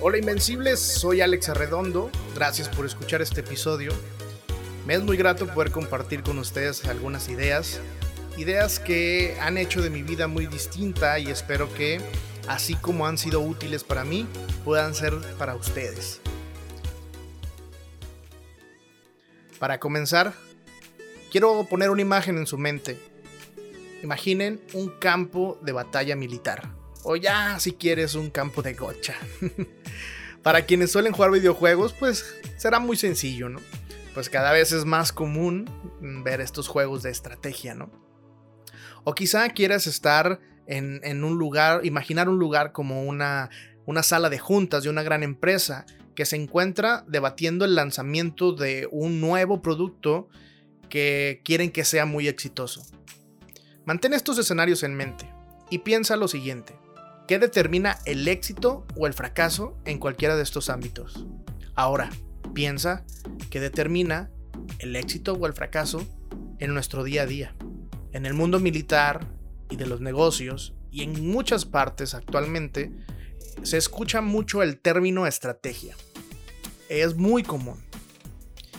Hola Invencibles, soy Alex Arredondo, gracias por escuchar este episodio. Me es muy grato poder compartir con ustedes algunas ideas, ideas que han hecho de mi vida muy distinta y espero que, así como han sido útiles para mí, puedan ser para ustedes. Para comenzar, quiero poner una imagen en su mente. Imaginen un campo de batalla militar. O ya, si quieres, un campo de gocha. Para quienes suelen jugar videojuegos, pues será muy sencillo, ¿no? Pues cada vez es más común ver estos juegos de estrategia, ¿no? O quizá quieras estar en, un lugar, imaginar un lugar como una, una sala de juntas de una gran empresa que se encuentra debatiendo el lanzamiento de un nuevo producto que quieren que sea muy exitoso. Mantén estos escenarios en mente y piensa lo siguiente. ¿Qué determina el éxito o el fracaso en cualquiera de estos ámbitos? Ahora, piensa qué determina el éxito o el fracaso en nuestro día a día. En el mundo militar y de los negocios y en muchas partes actualmente se escucha mucho el término estrategia. Es muy común.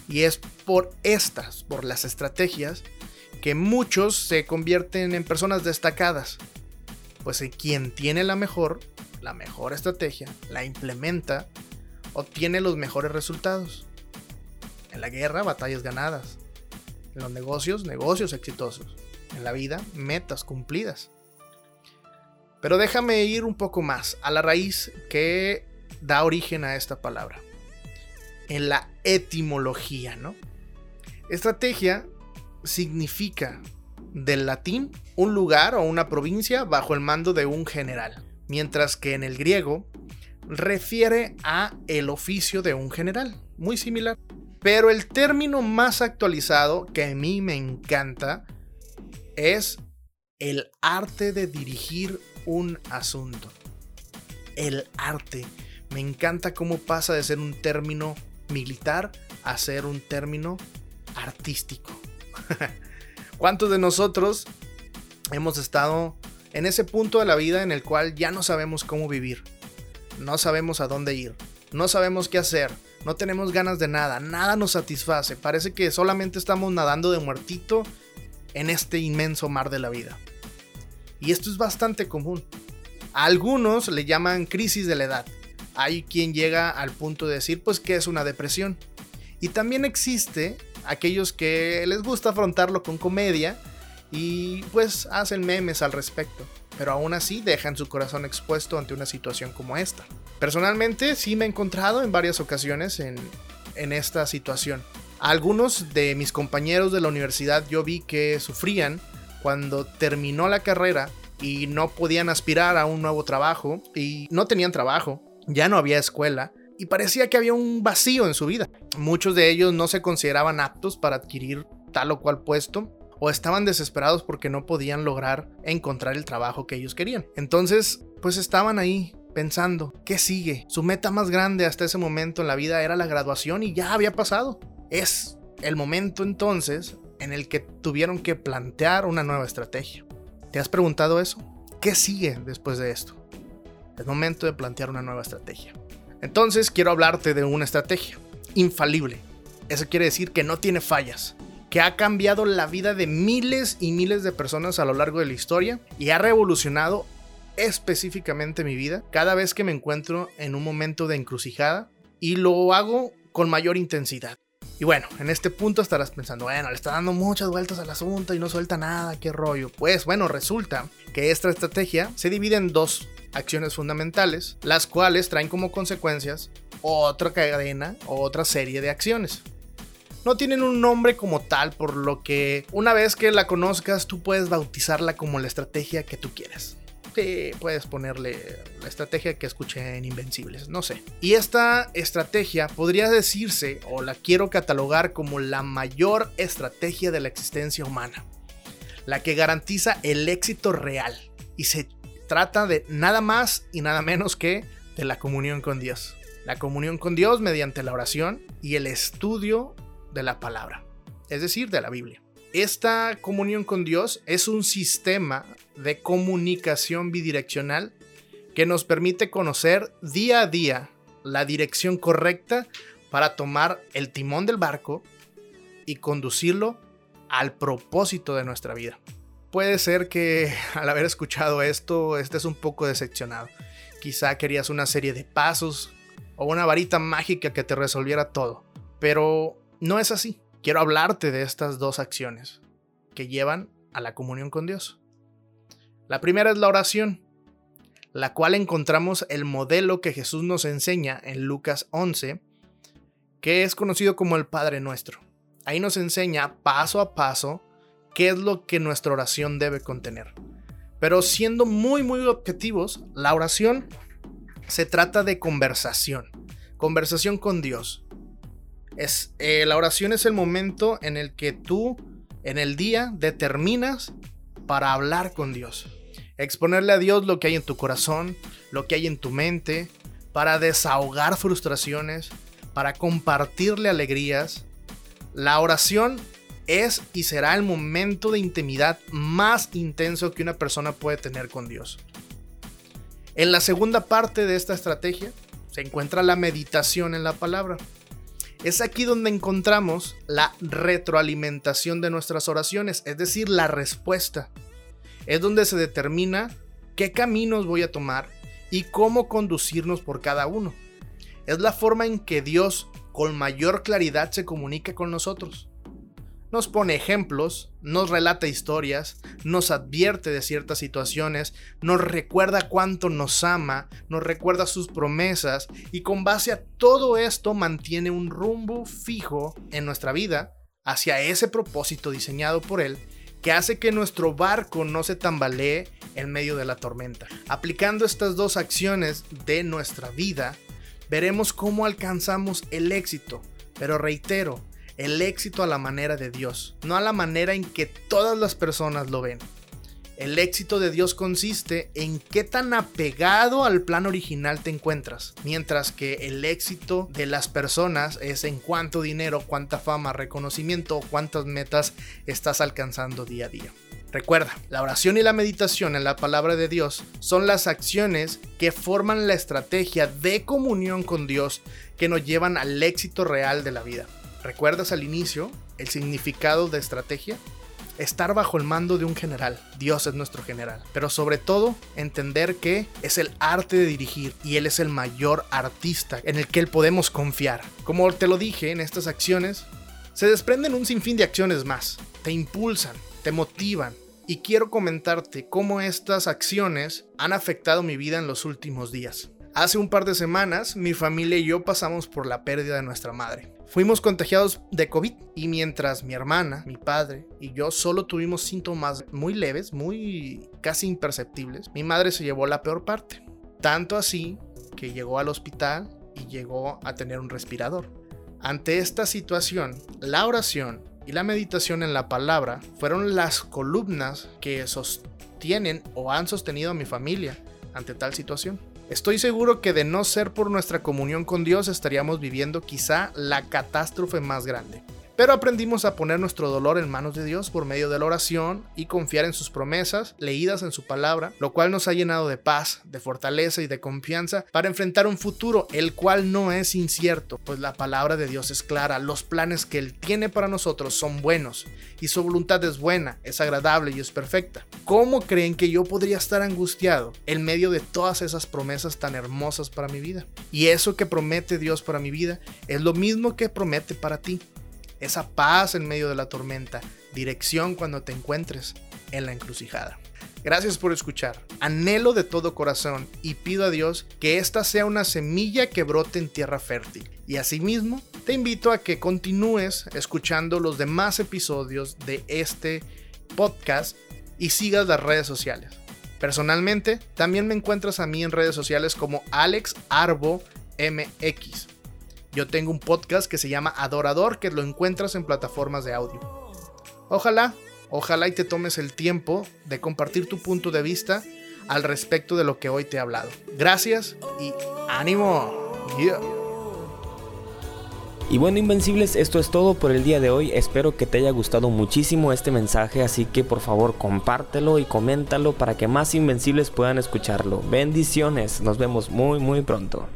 Y es por estas, por las estrategias, que muchos se convierten en personas destacadas pues quien tiene la mejor, la mejor estrategia, la implementa, obtiene los mejores resultados. En la guerra, batallas ganadas. En los negocios, negocios exitosos. En la vida, metas cumplidas. Pero déjame ir un poco más a la raíz que da origen a esta palabra. En la etimología, ¿no? Estrategia significa del latín un lugar o una provincia bajo el mando de un general, mientras que en el griego refiere a el oficio de un general, muy similar. Pero el término más actualizado que a mí me encanta es el arte de dirigir un asunto. El arte. Me encanta cómo pasa de ser un término militar a ser un término artístico. ¿Cuántos de nosotros hemos estado en ese punto de la vida en el cual ya no sabemos cómo vivir? No sabemos a dónde ir, no sabemos qué hacer, no tenemos ganas de nada, nada nos satisface, parece que solamente estamos nadando de muertito en este inmenso mar de la vida. Y esto es bastante común. A algunos le llaman crisis de la edad. Hay quien llega al punto de decir pues que es una depresión. Y también existe aquellos que les gusta afrontarlo con comedia y pues hacen memes al respecto, pero aún así dejan su corazón expuesto ante una situación como esta. Personalmente sí me he encontrado en varias ocasiones en, en esta situación. algunos de mis compañeros de la universidad yo vi que sufrían cuando terminó la carrera y no podían aspirar a un nuevo trabajo y no tenían trabajo, ya no había escuela y parecía que había un vacío en su vida. Muchos de ellos no se consideraban aptos para adquirir tal o cual puesto o estaban desesperados porque no podían lograr encontrar el trabajo que ellos querían. Entonces, pues estaban ahí pensando, ¿qué sigue? Su meta más grande hasta ese momento en la vida era la graduación y ya había pasado. Es el momento entonces en el que tuvieron que plantear una nueva estrategia. ¿Te has preguntado eso? ¿Qué sigue después de esto? Es momento de plantear una nueva estrategia. Entonces quiero hablarte de una estrategia infalible. Eso quiere decir que no tiene fallas, que ha cambiado la vida de miles y miles de personas a lo largo de la historia y ha revolucionado específicamente mi vida cada vez que me encuentro en un momento de encrucijada y lo hago con mayor intensidad. Y bueno, en este punto estarás pensando, bueno, le está dando muchas vueltas al asunto y no suelta nada, qué rollo. Pues bueno, resulta que esta estrategia se divide en dos acciones fundamentales, las cuales traen como consecuencias otra cadena o otra serie de acciones. No tienen un nombre como tal, por lo que una vez que la conozcas, tú puedes bautizarla como la estrategia que tú quieras. Sí, puedes ponerle la estrategia que escuché en Invencibles, no sé. Y esta estrategia podría decirse, o la quiero catalogar como la mayor estrategia de la existencia humana. La que garantiza el éxito real. Y se trata de nada más y nada menos que de la comunión con Dios. La comunión con Dios mediante la oración y el estudio de la palabra, es decir, de la Biblia. Esta comunión con Dios es un sistema de comunicación bidireccional que nos permite conocer día a día la dirección correcta para tomar el timón del barco y conducirlo al propósito de nuestra vida. Puede ser que al haber escuchado esto estés un poco decepcionado. Quizá querías una serie de pasos o una varita mágica que te resolviera todo. Pero no es así. Quiero hablarte de estas dos acciones que llevan a la comunión con Dios. La primera es la oración, la cual encontramos el modelo que Jesús nos enseña en Lucas 11, que es conocido como el Padre Nuestro. Ahí nos enseña paso a paso qué es lo que nuestra oración debe contener. Pero siendo muy, muy objetivos, la oración se trata de conversación, conversación con Dios. Es, eh, la oración es el momento en el que tú en el día determinas para hablar con Dios. Exponerle a Dios lo que hay en tu corazón, lo que hay en tu mente, para desahogar frustraciones, para compartirle alegrías. La oración es y será el momento de intimidad más intenso que una persona puede tener con Dios. En la segunda parte de esta estrategia se encuentra la meditación en la palabra. Es aquí donde encontramos la retroalimentación de nuestras oraciones, es decir, la respuesta. Es donde se determina qué caminos voy a tomar y cómo conducirnos por cada uno. Es la forma en que Dios con mayor claridad se comunica con nosotros nos pone ejemplos, nos relata historias, nos advierte de ciertas situaciones, nos recuerda cuánto nos ama, nos recuerda sus promesas y con base a todo esto mantiene un rumbo fijo en nuestra vida hacia ese propósito diseñado por él que hace que nuestro barco no se tambalee en medio de la tormenta. Aplicando estas dos acciones de nuestra vida, veremos cómo alcanzamos el éxito. Pero reitero, el éxito a la manera de Dios, no a la manera en que todas las personas lo ven. El éxito de Dios consiste en qué tan apegado al plan original te encuentras, mientras que el éxito de las personas es en cuánto dinero, cuánta fama, reconocimiento, cuántas metas estás alcanzando día a día. Recuerda, la oración y la meditación en la palabra de Dios son las acciones que forman la estrategia de comunión con Dios que nos llevan al éxito real de la vida. ¿Recuerdas al inicio el significado de estrategia? Estar bajo el mando de un general. Dios es nuestro general. Pero sobre todo, entender que es el arte de dirigir y Él es el mayor artista en el que Él podemos confiar. Como te lo dije, en estas acciones se desprenden un sinfín de acciones más. Te impulsan, te motivan. Y quiero comentarte cómo estas acciones han afectado mi vida en los últimos días. Hace un par de semanas, mi familia y yo pasamos por la pérdida de nuestra madre. Fuimos contagiados de COVID y mientras mi hermana, mi padre y yo solo tuvimos síntomas muy leves, muy casi imperceptibles, mi madre se llevó la peor parte. Tanto así que llegó al hospital y llegó a tener un respirador. Ante esta situación, la oración y la meditación en la palabra fueron las columnas que sostienen o han sostenido a mi familia ante tal situación. Estoy seguro que de no ser por nuestra comunión con Dios estaríamos viviendo quizá la catástrofe más grande. Pero aprendimos a poner nuestro dolor en manos de Dios por medio de la oración y confiar en sus promesas, leídas en su palabra, lo cual nos ha llenado de paz, de fortaleza y de confianza para enfrentar un futuro, el cual no es incierto, pues la palabra de Dios es clara, los planes que Él tiene para nosotros son buenos y su voluntad es buena, es agradable y es perfecta. ¿Cómo creen que yo podría estar angustiado en medio de todas esas promesas tan hermosas para mi vida? Y eso que promete Dios para mi vida es lo mismo que promete para ti esa paz en medio de la tormenta, dirección cuando te encuentres en la encrucijada. Gracias por escuchar. Anhelo de todo corazón y pido a Dios que esta sea una semilla que brote en tierra fértil. Y asimismo, te invito a que continúes escuchando los demás episodios de este podcast y sigas las redes sociales. Personalmente, también me encuentras a mí en redes sociales como Alex Arbo MX. Yo tengo un podcast que se llama Adorador, que lo encuentras en plataformas de audio. Ojalá, ojalá y te tomes el tiempo de compartir tu punto de vista al respecto de lo que hoy te he hablado. Gracias y ánimo. Y bueno, Invencibles, esto es todo por el día de hoy. Espero que te haya gustado muchísimo este mensaje, así que por favor compártelo y coméntalo para que más Invencibles puedan escucharlo. Bendiciones, nos vemos muy muy pronto.